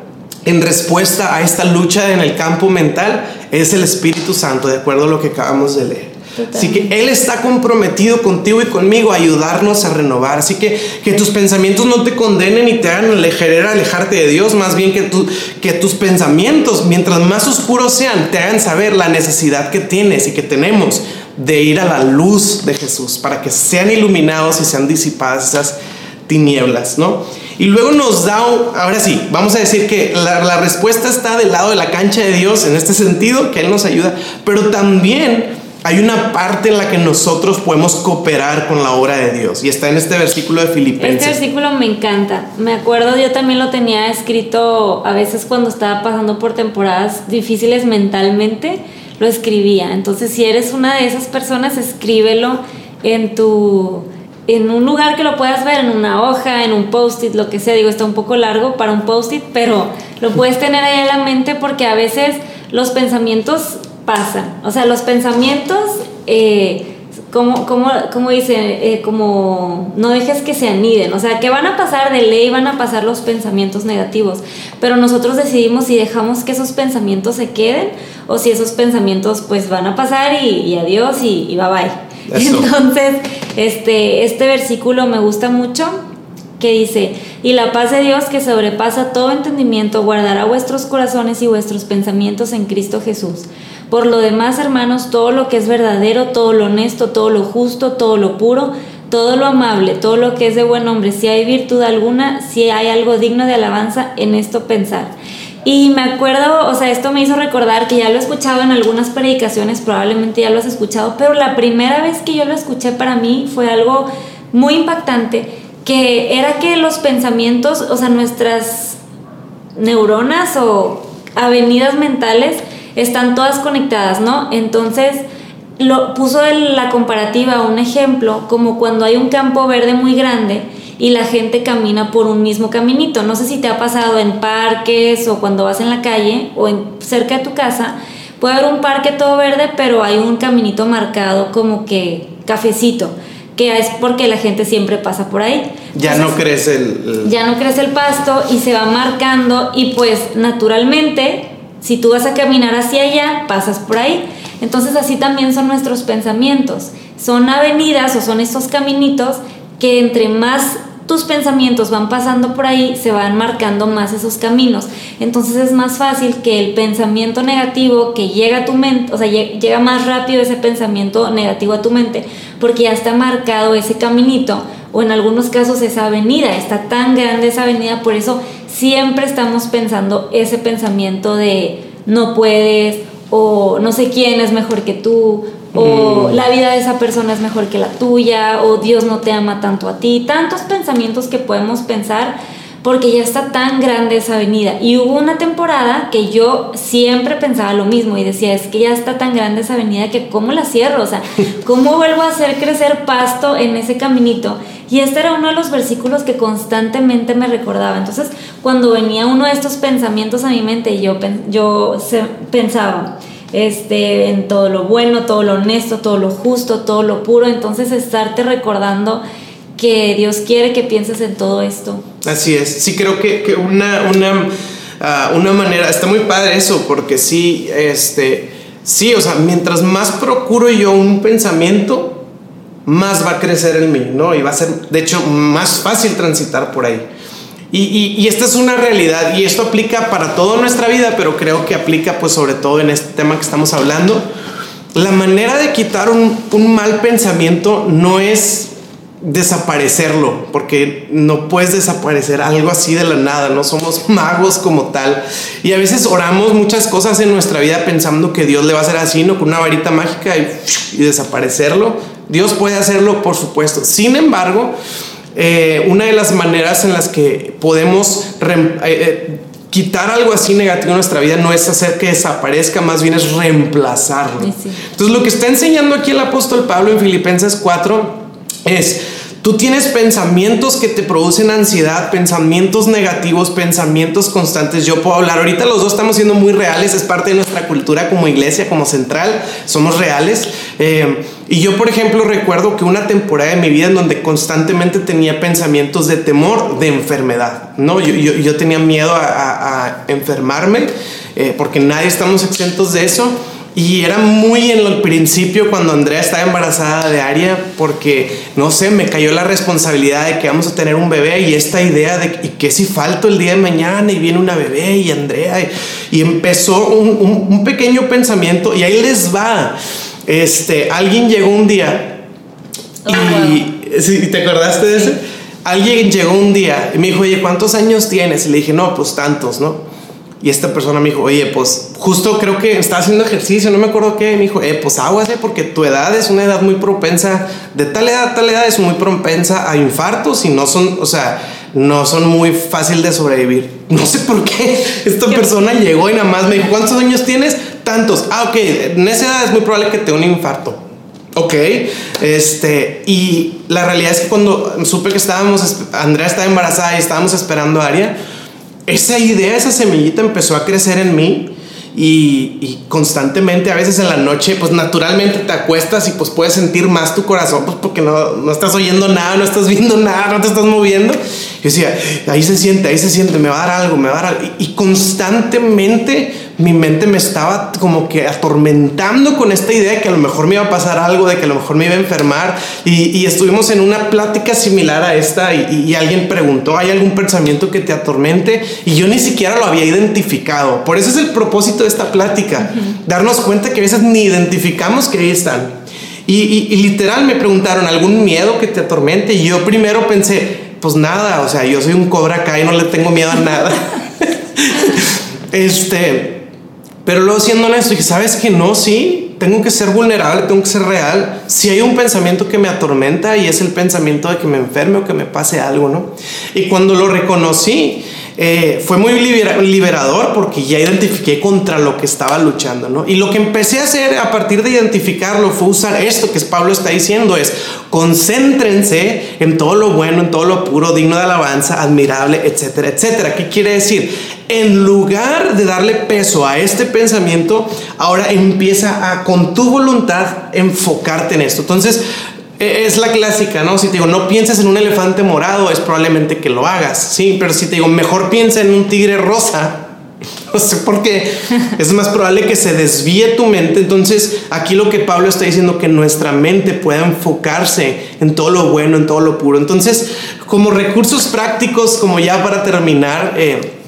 en respuesta a esta lucha en el campo mental es el Espíritu Santo, de acuerdo a lo que acabamos de leer. Así que Él está comprometido contigo y conmigo a ayudarnos a renovar. Así que que tus pensamientos no te condenen y te hagan alejar, alejarte de Dios, más bien que, que tus pensamientos, mientras más oscuros sean, te hagan saber la necesidad que tienes y que tenemos de ir a la luz de Jesús para que sean iluminados y sean disipadas esas tinieblas, ¿no? Y luego nos da, ahora sí, vamos a decir que la, la respuesta está del lado de la cancha de Dios en este sentido, que Él nos ayuda, pero también hay una parte en la que nosotros podemos cooperar con la obra de Dios y está en este versículo de Filipenses. Este versículo me encanta. Me acuerdo, yo también lo tenía escrito a veces cuando estaba pasando por temporadas difíciles mentalmente, lo escribía. Entonces, si eres una de esas personas, escríbelo en tu en un lugar que lo puedas ver, en una hoja, en un post-it, lo que sea. Digo, está un poco largo para un post-it, pero lo puedes tener ahí en la mente porque a veces los pensamientos pasan. O sea, los pensamientos, eh, como, como, como dice, eh, como no dejes que se aniden. O sea, que van a pasar de ley, van a pasar los pensamientos negativos. Pero nosotros decidimos si dejamos que esos pensamientos se queden o si esos pensamientos pues van a pasar y, adiós y, y bye bye. Entonces, este, este versículo me gusta mucho que dice, y la paz de Dios que sobrepasa todo entendimiento guardará vuestros corazones y vuestros pensamientos en Cristo Jesús. Por lo demás, hermanos, todo lo que es verdadero, todo lo honesto, todo lo justo, todo lo puro, todo lo amable, todo lo que es de buen hombre, si hay virtud alguna, si hay algo digno de alabanza, en esto pensar. Y me acuerdo, o sea, esto me hizo recordar que ya lo he escuchado en algunas predicaciones, probablemente ya lo has escuchado, pero la primera vez que yo lo escuché para mí fue algo muy impactante, que era que los pensamientos, o sea, nuestras neuronas o avenidas mentales, están todas conectadas, ¿no? Entonces, lo puso la comparativa, un ejemplo, como cuando hay un campo verde muy grande y la gente camina por un mismo caminito. No sé si te ha pasado en parques o cuando vas en la calle o en, cerca de tu casa. Puede haber un parque todo verde, pero hay un caminito marcado como que cafecito, que es porque la gente siempre pasa por ahí. Ya no crece el, Ya no crece el pasto y se va marcando y pues naturalmente si tú vas a caminar hacia allá, pasas por ahí. Entonces así también son nuestros pensamientos. Son avenidas o son estos caminitos que entre más tus pensamientos van pasando por ahí, se van marcando más esos caminos. Entonces es más fácil que el pensamiento negativo que llega a tu mente, o sea, llega más rápido ese pensamiento negativo a tu mente, porque ya está marcado ese caminito, o en algunos casos esa avenida, está tan grande esa avenida, por eso siempre estamos pensando ese pensamiento de no puedes o no sé quién es mejor que tú o mm. la vida de esa persona es mejor que la tuya o Dios no te ama tanto a ti, tantos pensamientos que podemos pensar, porque ya está tan grande esa avenida. Y hubo una temporada que yo siempre pensaba lo mismo y decía, es que ya está tan grande esa avenida que cómo la cierro, o sea, cómo vuelvo a hacer crecer pasto en ese caminito. Y este era uno de los versículos que constantemente me recordaba. Entonces, cuando venía uno de estos pensamientos a mi mente, yo, yo pensaba, este, en todo lo bueno, todo lo honesto, todo lo justo, todo lo puro. Entonces, estarte recordando que Dios quiere que pienses en todo esto. Así es, sí creo que, una, una, ah, una manera, está muy padre eso, porque sí, este, sí, o sea, mientras más procuro yo un pensamiento, más va a crecer en mí, ¿no? Y va a ser, de hecho, más fácil transitar por ahí. Y, esta es una realidad y esto aplica para toda nuestra vida, pero creo que aplica pues sobre todo en este tema que estamos hablando. La manera de quitar un, un mal pensamiento no es desaparecerlo, porque no puedes desaparecer algo así de la nada, no somos magos como tal. Y a veces oramos muchas cosas en nuestra vida pensando que Dios le va a hacer así, ¿no? Con una varita mágica y, desaparecerlo. Dios puede hacerlo, por supuesto. Sin embargo, eh, una de las maneras en las que podemos eh, eh, quitar algo así negativo en nuestra vida no es hacer que desaparezca, más bien es reemplazarlo. Entonces, lo que está enseñando aquí el apóstol Pablo en Filipenses 4 es, tú tienes pensamientos que te producen ansiedad, pensamientos negativos, pensamientos constantes. Yo puedo hablar, ahorita los dos estamos siendo muy reales, es parte de nuestra cultura como iglesia, como central, somos reales. Eh, y yo, por ejemplo, recuerdo que una temporada de mi vida en donde constantemente tenía pensamientos de temor, de enfermedad, ¿no? Yo, yo, tenía miedo a, enfermarme, eh, porque nadie estamos exentos de eso. Y era muy en el principio cuando Andrea estaba embarazada de Aria, porque no sé, me cayó la responsabilidad de que vamos a tener un bebé y esta idea de ¿y qué si falto el día de mañana y viene una bebé y Andrea. Y, empezó un, un, pequeño pensamiento y ahí les va. Este, alguien llegó un día y, oh, ¿te acordaste de ese? Alguien llegó un día y me dijo, oye, ¿cuántos años tienes? Y le dije, no, pues tantos, ¿no? Y esta persona me dijo, oye, pues justo creo que estaba haciendo ejercicio, no me acuerdo qué. Me dijo, eh, pues aguase porque tu edad es una edad muy propensa, de tal edad, tal edad es muy propensa a infartos y no son, o sea, no son muy fácil de sobrevivir. No sé por qué esta persona llegó y nada más me dijo, ¿cuántos años tienes? Tantos. Ah, ok, en esa edad es muy probable que te dé un infarto. Ok, este, y la realidad es que cuando supe que estábamos, Andrea estaba embarazada y estábamos esperando a Aria, esa idea, esa semillita empezó a crecer en mí y, constantemente a veces en la noche pues naturalmente te acuestas y pues puedes sentir más tu corazón pues porque no, no estás oyendo nada, no estás viendo nada, no te estás moviendo. Yo decía, ahí se siente, ahí se siente, me va a dar algo, me va a dar algo. y constantemente mi mente me estaba como que atormentando con esta idea de que a lo mejor me iba a pasar algo, de que a lo mejor me iba a enfermar. Y, estuvimos en una plática similar a esta y, alguien preguntó, ¿hay algún pensamiento que te atormente? Y yo ni siquiera lo había identificado. Por eso es el propósito de esta plática, darnos cuenta que a veces ni identificamos que ahí están. Y, y literal me preguntaron, ¿algún miedo que te atormente? Y yo primero pensé, pues nada, o sea, yo soy un cobra acá y no le tengo miedo a nada. este, pero luego siendo honesto, dije, ¿sabes que no? Sí, tengo que ser vulnerable, tengo que ser real. Si hay un pensamiento que me atormenta y es el pensamiento de que me enferme o que me pase algo, ¿no? Y cuando lo reconocí, eh, fue muy liberador porque ya identifiqué contra lo que estaba luchando, ¿no? Y lo que empecé a hacer a partir de identificarlo fue usar esto que Pablo está diciendo, es concéntrense en todo lo bueno, en todo lo puro, digno de alabanza, admirable, etcétera, etcétera. ¿Qué quiere decir? En lugar de darle peso a este pensamiento, ahora empieza a con tu voluntad enfocarte en esto. Entonces, es la clásica, ¿no? Si te digo, no pienses en un elefante morado, es probablemente que lo hagas, sí, pero si te digo, mejor piensa en un tigre rosa, no sé por qué, es más probable que se desvíe tu mente. Entonces, aquí lo que Pablo está diciendo, que nuestra mente pueda enfocarse en todo lo bueno, en todo lo puro. Entonces, como recursos prácticos, como ya para terminar, eh,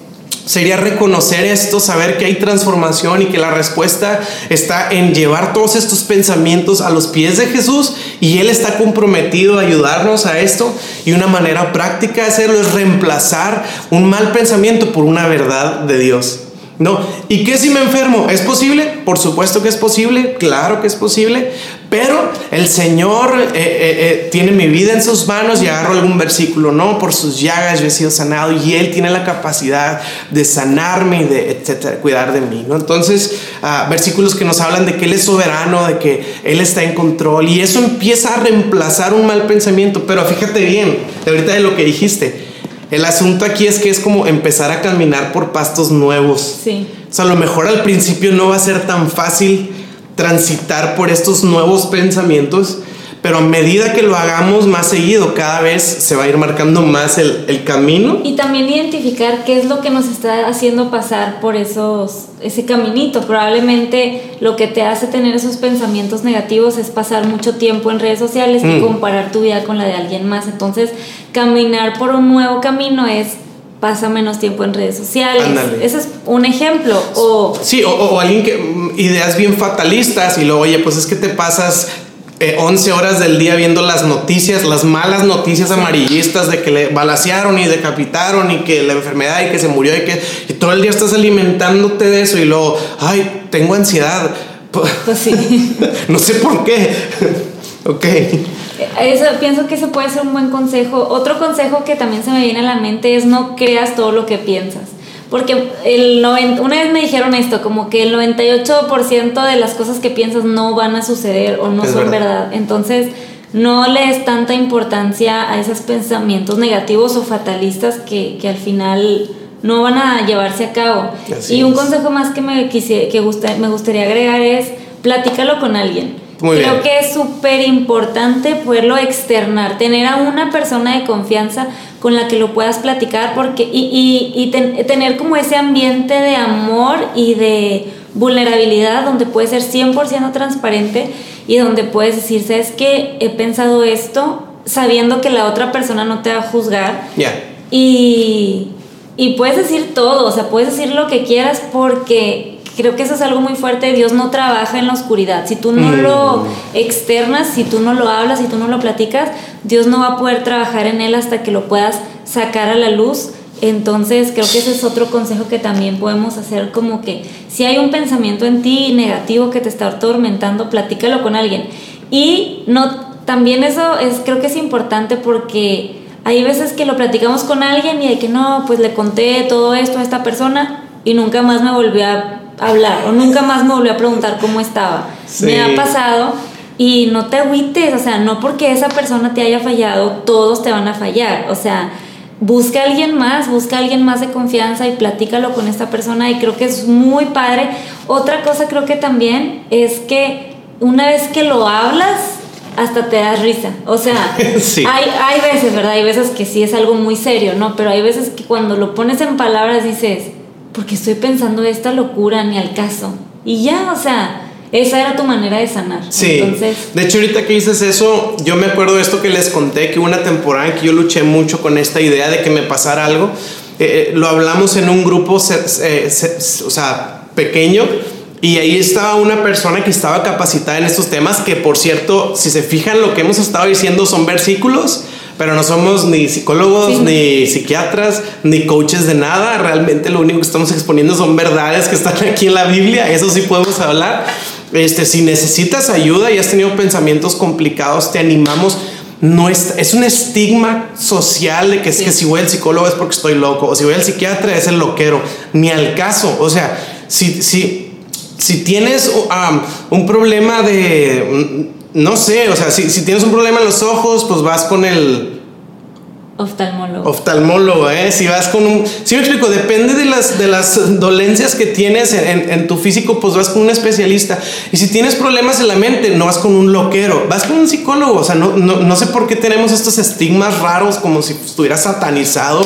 sería reconocer esto, saber que hay transformación y que la respuesta está en llevar todos estos pensamientos a los pies de Jesús y Él está comprometido a ayudarnos a esto y una manera práctica de hacerlo es reemplazar un mal pensamiento por una verdad de Dios. No, ¿y qué si me enfermo? ¿Es posible? Por supuesto que es posible, claro que es posible, pero el Señor eh, eh, eh, tiene mi vida en sus manos y agarro algún versículo, ¿no? Por sus llagas yo he sido sanado y Él tiene la capacidad de sanarme y de, etcétera, cuidar de mí, ¿no? Entonces, ah, versículos que nos hablan de que Él es soberano, de que Él está en control y eso empieza a reemplazar un mal pensamiento, pero fíjate bien, ahorita de lo que dijiste, el asunto aquí es que es como empezar a caminar por pastos nuevos. Sí. O sea, a lo mejor al principio no va a ser tan fácil transitar por estos nuevos pensamientos, pero a medida que lo hagamos más seguido, cada vez se va a ir marcando más el, el, camino. Y también identificar qué es lo que nos está haciendo pasar por esos, ese caminito. Probablemente lo que te hace tener esos pensamientos negativos es pasar mucho tiempo en redes sociales y mm. comparar tu vida con la de alguien más. Entonces, caminar por un nuevo camino es pasa menos tiempo en redes sociales. Ese es un ejemplo. O, sí, o, o, alguien que mm, ideas bien fatalistas y luego, oye, pues es que te pasas 11 eh, horas del día viendo las noticias, las malas noticias amarillistas de que le balacearon y decapitaron y que la enfermedad y que se murió y que todo el día estás alimentándote de eso y luego, ay, tengo ansiedad. Pues sí. no sé por qué. ok. Eso, pienso que ese puede ser un buen consejo. Otro consejo que también se me viene a la mente es no creas todo lo que piensas. Porque el una vez me dijeron esto, como que el 98% de las cosas que piensas no van a suceder o no son verdad. Entonces, no le des tanta importancia a esos pensamientos negativos o fatalistas que, que al final no van a llevarse a cabo. y un consejo más que me, quise, que me gustaría agregar es, platícalo con alguien. Creo que es súper importante poderlo externar, tener a una persona de confianza con la que lo puedas platicar porque, y, y, tener como ese ambiente de amor y de vulnerabilidad donde puedes ser 100% transparente y donde puedes decir, sabes que he pensado esto sabiendo que la otra persona no te va a juzgar. Y, y puedes decir todo, o sea, puedes decir lo que quieras porque creo que eso es algo muy fuerte. Dios no trabaja en la oscuridad. Si tú no mm. lo externas, si tú no lo hablas, si tú no lo platicas, Dios no va a poder trabajar en él hasta que lo puedas sacar a la luz. Entonces creo que ese es otro consejo que también podemos hacer, como que si hay un pensamiento en ti negativo que te está atormentando, platícalo con alguien. Y no, también eso es, creo que es importante porque hay veces que lo platicamos con alguien y de que no, pues le conté todo esto a esta persona y nunca más me volvió a hablar o nunca más me volvió a preguntar cómo estaba. Me ha pasado y no te agüites, o sea, no porque esa persona te haya fallado, todos te van a fallar, o sea, busca a alguien más, busca a alguien más de confianza y platícalo con esta persona y creo que es muy padre. Otra cosa creo que también es que una vez que lo hablas, hasta te das risa. O sea, hay, hay veces, ¿verdad? Hay veces que sí es algo muy serio, ¿no? Pero hay veces que cuando lo pones en palabras dices, porque estoy pensando esta locura ni al caso. Y ya, o sea, esa era tu manera de sanar. Sí. Entonces, de hecho, ahorita que dices eso, yo me acuerdo de esto que les conté, que hubo una temporada en que yo luché mucho con esta idea de que me pasara algo. Eh, eh, lo hablamos en un grupo, eh, o sea, pequeño. Y ahí estaba una persona que estaba capacitada en estos temas, que por cierto, si se fijan, lo que hemos estado diciendo son versículos pero no somos ni psicólogos, ni psiquiatras, ni coaches de nada. Realmente lo único que estamos exponiendo son verdades que están aquí en la Biblia. Eso sí podemos hablar. Este, si necesitas ayuda y has tenido pensamientos complicados, te animamos. No es, es un estigma social de que es que si voy al psicólogo es porque estoy loco, o si voy al psiquiatra es el loquero. Ni al caso. O sea, si, si, si tienes um, un problema de no sé, o sea, si, si tienes un problema en los ojos, pues vas con el Oftalmólogo. Oftalmólogo, ¿eh? Si vas con un... Sí, me explico, depende de las, de las dolencias que tienes en, en, tu físico, pues vas con un especialista. Y si tienes problemas en la mente, no vas con un loquero, vas con un psicólogo. O sea, no, no, no sé por qué tenemos estos estigmas raros como si estuviera satanizado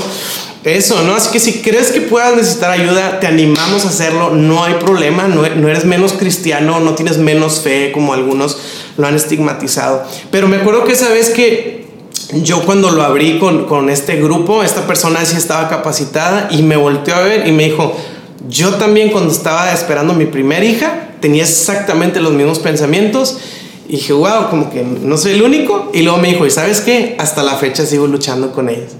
eso, ¿no? Así que si crees que puedas necesitar ayuda, te animamos a hacerlo, no hay problema, no, eres menos cristiano, no tienes menos fe como algunos lo han estigmatizado. Pero me acuerdo que esa vez que yo cuando lo abrí con, con este grupo, esta persona sí estaba capacitada y me volteó a ver y me dijo, yo también cuando estaba esperando mi primera hija, tenía exactamente los mismos pensamientos. Y dije, wow, como que no soy el único. Y luego me dijo, ¿y sabes qué? Hasta la fecha sigo luchando con ellos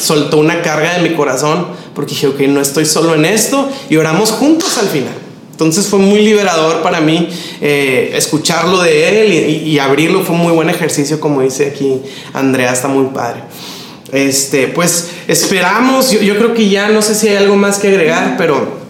soltó una carga de mi corazón porque dije, ok, no estoy solo en esto y oramos juntos al final. Entonces fue muy liberador para mí eh, escucharlo de él y, abrirlo. Fue un muy buen ejercicio, como dice aquí Andrea, está muy padre. Este, pues esperamos, yo creo que ya no sé si hay algo más que agregar, pero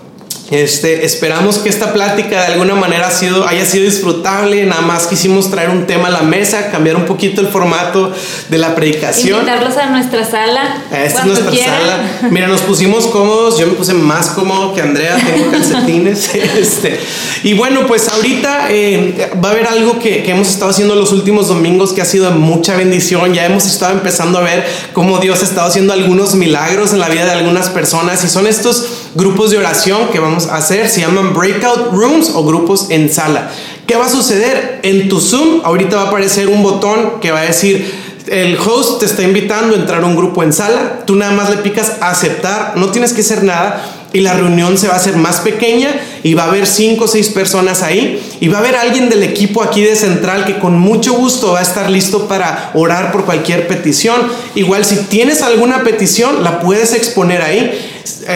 este, esperamos que esta plática de alguna manera ha sido, haya sido disfrutable. Nada más quisimos traer un tema a la mesa, cambiar un poquito el formato de la predicación. Invitarlos a nuestra sala. Esta es nuestra sala. Mira, nos pusimos cómodos. Yo me puse más cómodo que Andrea. Tengo calcetines. este, y bueno, pues ahorita eh, va a haber algo que, que hemos estado haciendo los últimos domingos que ha sido mucha bendición. Ya hemos estado empezando a ver cómo Dios ha estado haciendo algunos milagros en la vida de algunas personas. Y son estos grupos de oración que vamos a hacer. Se llaman breakout rooms o grupos en sala. ¿Qué va a suceder? En tu Zoom ahorita va a aparecer un botón que va a decir el host te está invitando a entrar a un grupo en sala, tú nada más le picas aceptar, no tienes que hacer nada y la reunión se va a hacer más pequeña y va a haber cinco o seis personas ahí y va a haber alguien del equipo aquí de central que con mucho gusto va a estar listo para orar por cualquier petición. Igual si tienes alguna petición la puedes exponer ahí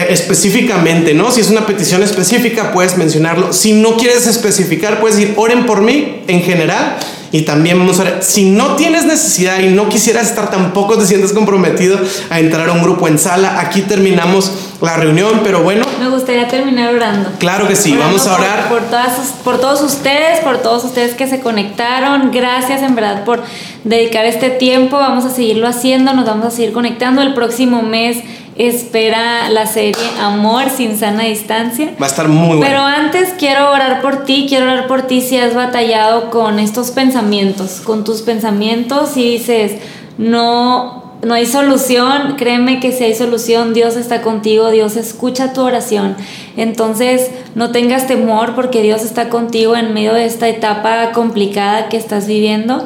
específicamente, ¿no? Si es una petición específica puedes mencionarlo. Si no quieres especificar puedes decir oren por mí en general y también vamos a ver, si no tienes necesidad y no quisieras estar tampoco te sientes comprometido a entrar a un grupo en sala, aquí terminamos la reunión, pero bueno. Me gustaría terminar orando. Claro que sí, vamos a orar. Por, todas, por todos ustedes, por todos ustedes que se conectaron. Gracias en verdad por dedicar este tiempo. Vamos a seguirlo haciendo, nos vamos a seguir conectando el próximo mes espera la serie Amor sin sana distancia. Va a estar muy bueno. Pero antes quiero orar por ti, quiero orar por ti si has batallado con estos pensamientos, con tus pensamientos y dices, no, no hay solución, créeme que si hay solución, Dios está contigo, Dios escucha tu oración. Entonces, no tengas temor porque Dios está contigo en medio de esta etapa complicada que estás viviendo.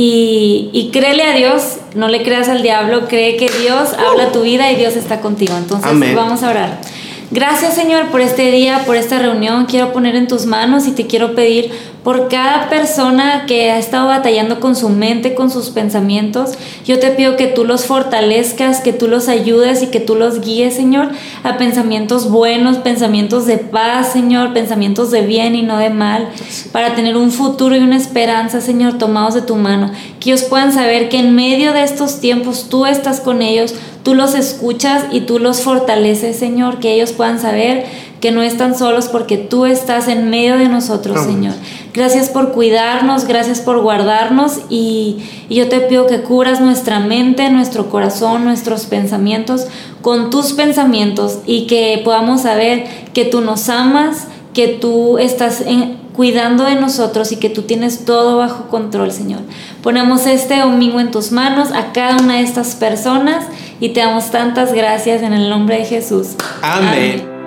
Y, y, créele a Dios, no le creas al diablo, cree que Dios habla tu vida y Dios está contigo. Entonces vamos a orar. Gracias Señor por este día, por esta reunión. Quiero poner en tus manos y te quiero pedir por cada persona que ha estado batallando con su mente, con sus pensamientos. Yo te pido que tú los fortalezcas, que tú los ayudes y que tú los guíes, Señor, a pensamientos buenos, pensamientos de paz, Señor, pensamientos de bien y no de mal, para tener un futuro y una esperanza, Señor, tomados de tu mano. Que ellos puedan saber que en medio de estos tiempos tú estás con ellos, tú los escuchas y tú los fortaleces, Señor, que ellos puedan saber que no están solos porque tú estás en medio de nosotros, Señor. Gracias por cuidarnos, gracias por guardarnos y, y, yo te pido que curas nuestra mente, nuestro corazón, nuestros pensamientos con tus pensamientos y que podamos saber que tú nos amas, que tú estás en, cuidando de nosotros y que tú tienes todo bajo control, Señor. Ponemos este domingo en tus manos a cada una de estas personas y te damos tantas gracias en el nombre de Jesús. Amén.